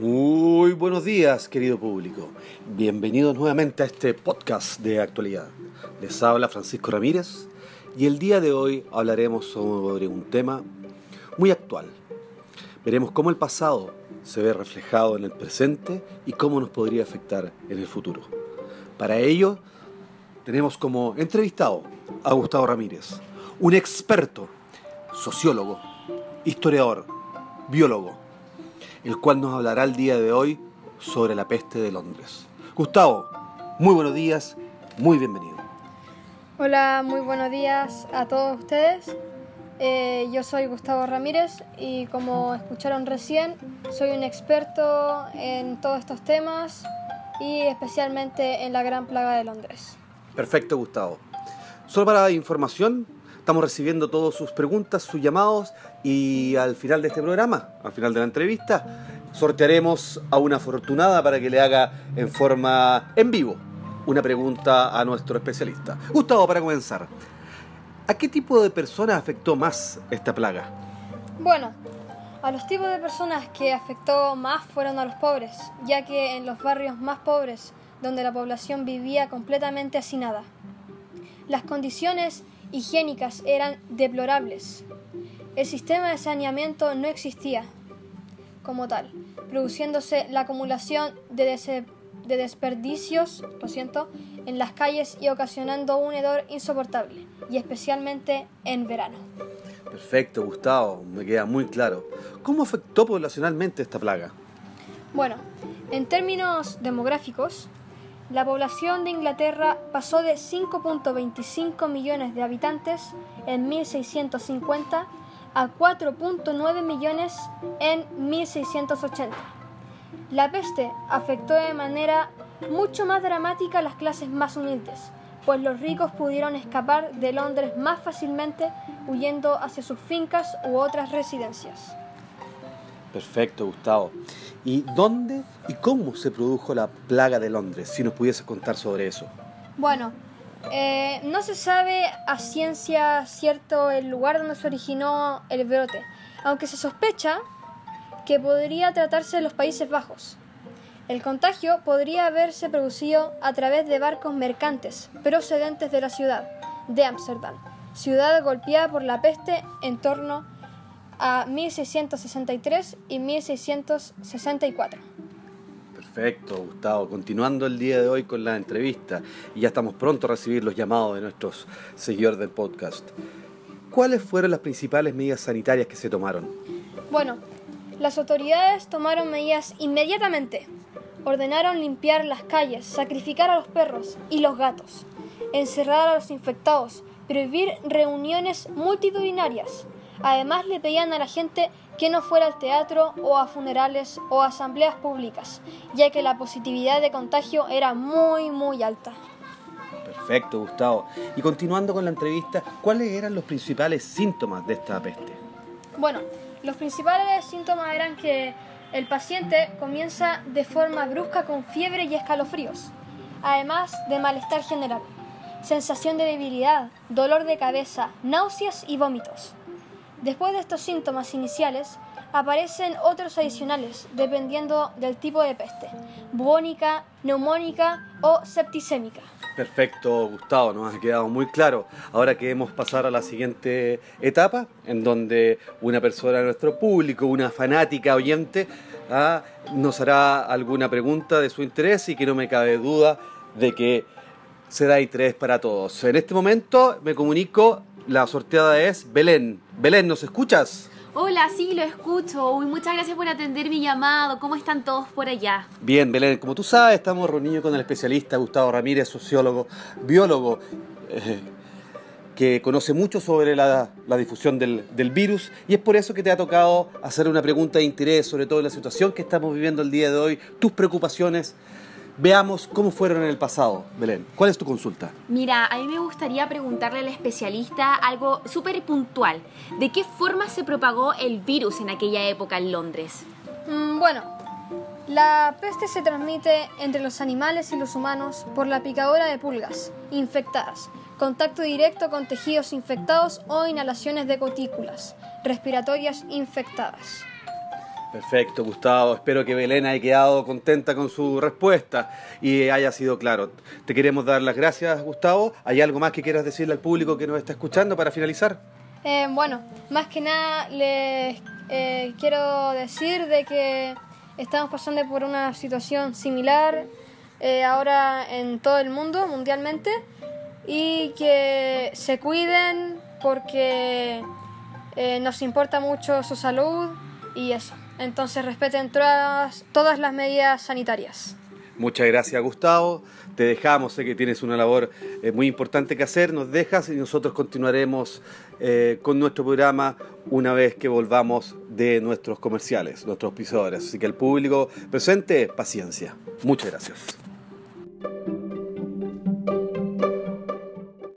Muy buenos días, querido público. Bienvenidos nuevamente a este podcast de actualidad. Les habla Francisco Ramírez y el día de hoy hablaremos sobre un tema muy actual. Veremos cómo el pasado se ve reflejado en el presente y cómo nos podría afectar en el futuro. Para ello, tenemos como entrevistado a Gustavo Ramírez, un experto, sociólogo, historiador, biólogo, el cual nos hablará el día de hoy sobre la peste de Londres. Gustavo, muy buenos días, muy bienvenido. Hola, muy buenos días a todos ustedes. Eh, yo soy Gustavo Ramírez y como escucharon recién, soy un experto en todos estos temas y especialmente en la gran plaga de Londres. Perfecto, Gustavo. Solo para información, estamos recibiendo todas sus preguntas, sus llamados y al final de este programa, al final de la entrevista, sortearemos a una afortunada para que le haga en forma en vivo una pregunta a nuestro especialista. Gustavo, para comenzar, ¿a qué tipo de personas afectó más esta plaga? Bueno, a los tipos de personas que afectó más fueron a los pobres, ya que en los barrios más pobres, donde la población vivía completamente hacinada, las condiciones higiénicas eran deplorables. El sistema de saneamiento no existía como tal, produciéndose la acumulación de, de desperdicios lo siento, en las calles y ocasionando un hedor insoportable, y especialmente en verano. Perfecto, Gustavo, me queda muy claro. ¿Cómo afectó poblacionalmente esta plaga? Bueno, en términos demográficos, la población de Inglaterra pasó de 5.25 millones de habitantes en 1650 a 4.9 millones en 1680. La peste afectó de manera mucho más dramática a las clases más humildes, pues los ricos pudieron escapar de Londres más fácilmente huyendo hacia sus fincas u otras residencias. Perfecto, Gustavo. ¿Y dónde y cómo se produjo la plaga de Londres? Si nos pudiese contar sobre eso. Bueno, eh, no se sabe a ciencia cierto el lugar donde se originó el brote, aunque se sospecha que podría tratarse de los Países Bajos. El contagio podría haberse producido a través de barcos mercantes procedentes de la ciudad de Ámsterdam, ciudad golpeada por la peste en torno a 1663 y 1664. Perfecto, Gustavo. Continuando el día de hoy con la entrevista, y ya estamos pronto a recibir los llamados de nuestros seguidores del podcast. ¿Cuáles fueron las principales medidas sanitarias que se tomaron? Bueno, las autoridades tomaron medidas inmediatamente. Ordenaron limpiar las calles, sacrificar a los perros y los gatos, encerrar a los infectados, prohibir reuniones multitudinarias, Además le pedían a la gente que no fuera al teatro o a funerales o asambleas públicas, ya que la positividad de contagio era muy muy alta. Perfecto, Gustavo. Y continuando con la entrevista, ¿cuáles eran los principales síntomas de esta peste? Bueno, los principales síntomas eran que el paciente comienza de forma brusca con fiebre y escalofríos, además de malestar general, sensación de debilidad, dolor de cabeza, náuseas y vómitos. Después de estos síntomas iniciales, aparecen otros adicionales dependiendo del tipo de peste, bubónica, neumónica o septicémica. Perfecto, Gustavo, nos ha quedado muy claro. Ahora queremos pasar a la siguiente etapa, en donde una persona de nuestro público, una fanática oyente, ah, nos hará alguna pregunta de su interés y que no me cabe duda de que será interés para todos. En este momento me comunico la sorteada es Belén. Belén, ¿nos escuchas? Hola, sí, lo escucho. Uy, muchas gracias por atender mi llamado. ¿Cómo están todos por allá? Bien, Belén, como tú sabes, estamos reunidos con el especialista Gustavo Ramírez, sociólogo, biólogo, eh, que conoce mucho sobre la, difusión del, del, virus y es por eso que te ha tocado hacer una pregunta de interés sobre todo la situación que estamos viviendo el día de hoy, tus preocupaciones Veamos cómo fueron en el pasado, Belén. ¿Cuál es tu consulta? Mira, a mí me gustaría preguntarle al especialista algo súper puntual. ¿De qué forma se propagó el virus en aquella época en Londres? Mm, bueno, la peste se transmite entre los animales y los humanos por la picadura de pulgas infectadas, contacto directo con tejidos infectados o inhalaciones de cutículas respiratorias infectadas. Perfecto, Gustavo. Espero que Belén haya quedado contenta con su respuesta y haya sido claro. Te queremos dar las gracias, Gustavo. ¿Hay algo más que quieras decirle al público que nos está escuchando para finalizar? Eh, bueno, más que nada les eh, quiero decir de que estamos pasando por una situación similar eh, ahora en todo el mundo, mundialmente, y que se cuiden porque nos importa mucho su salud y eso. Entonces respeten todas, las medidas sanitarias. Muchas gracias Gustavo, te dejamos, sé que tienes una labor eh, muy importante que hacer, nos dejas y nosotros continuaremos eh, con nuestro programa una vez que volvamos de nuestros comerciales, nuestros auspiciadores. Así que el público presente, paciencia. Muchas gracias.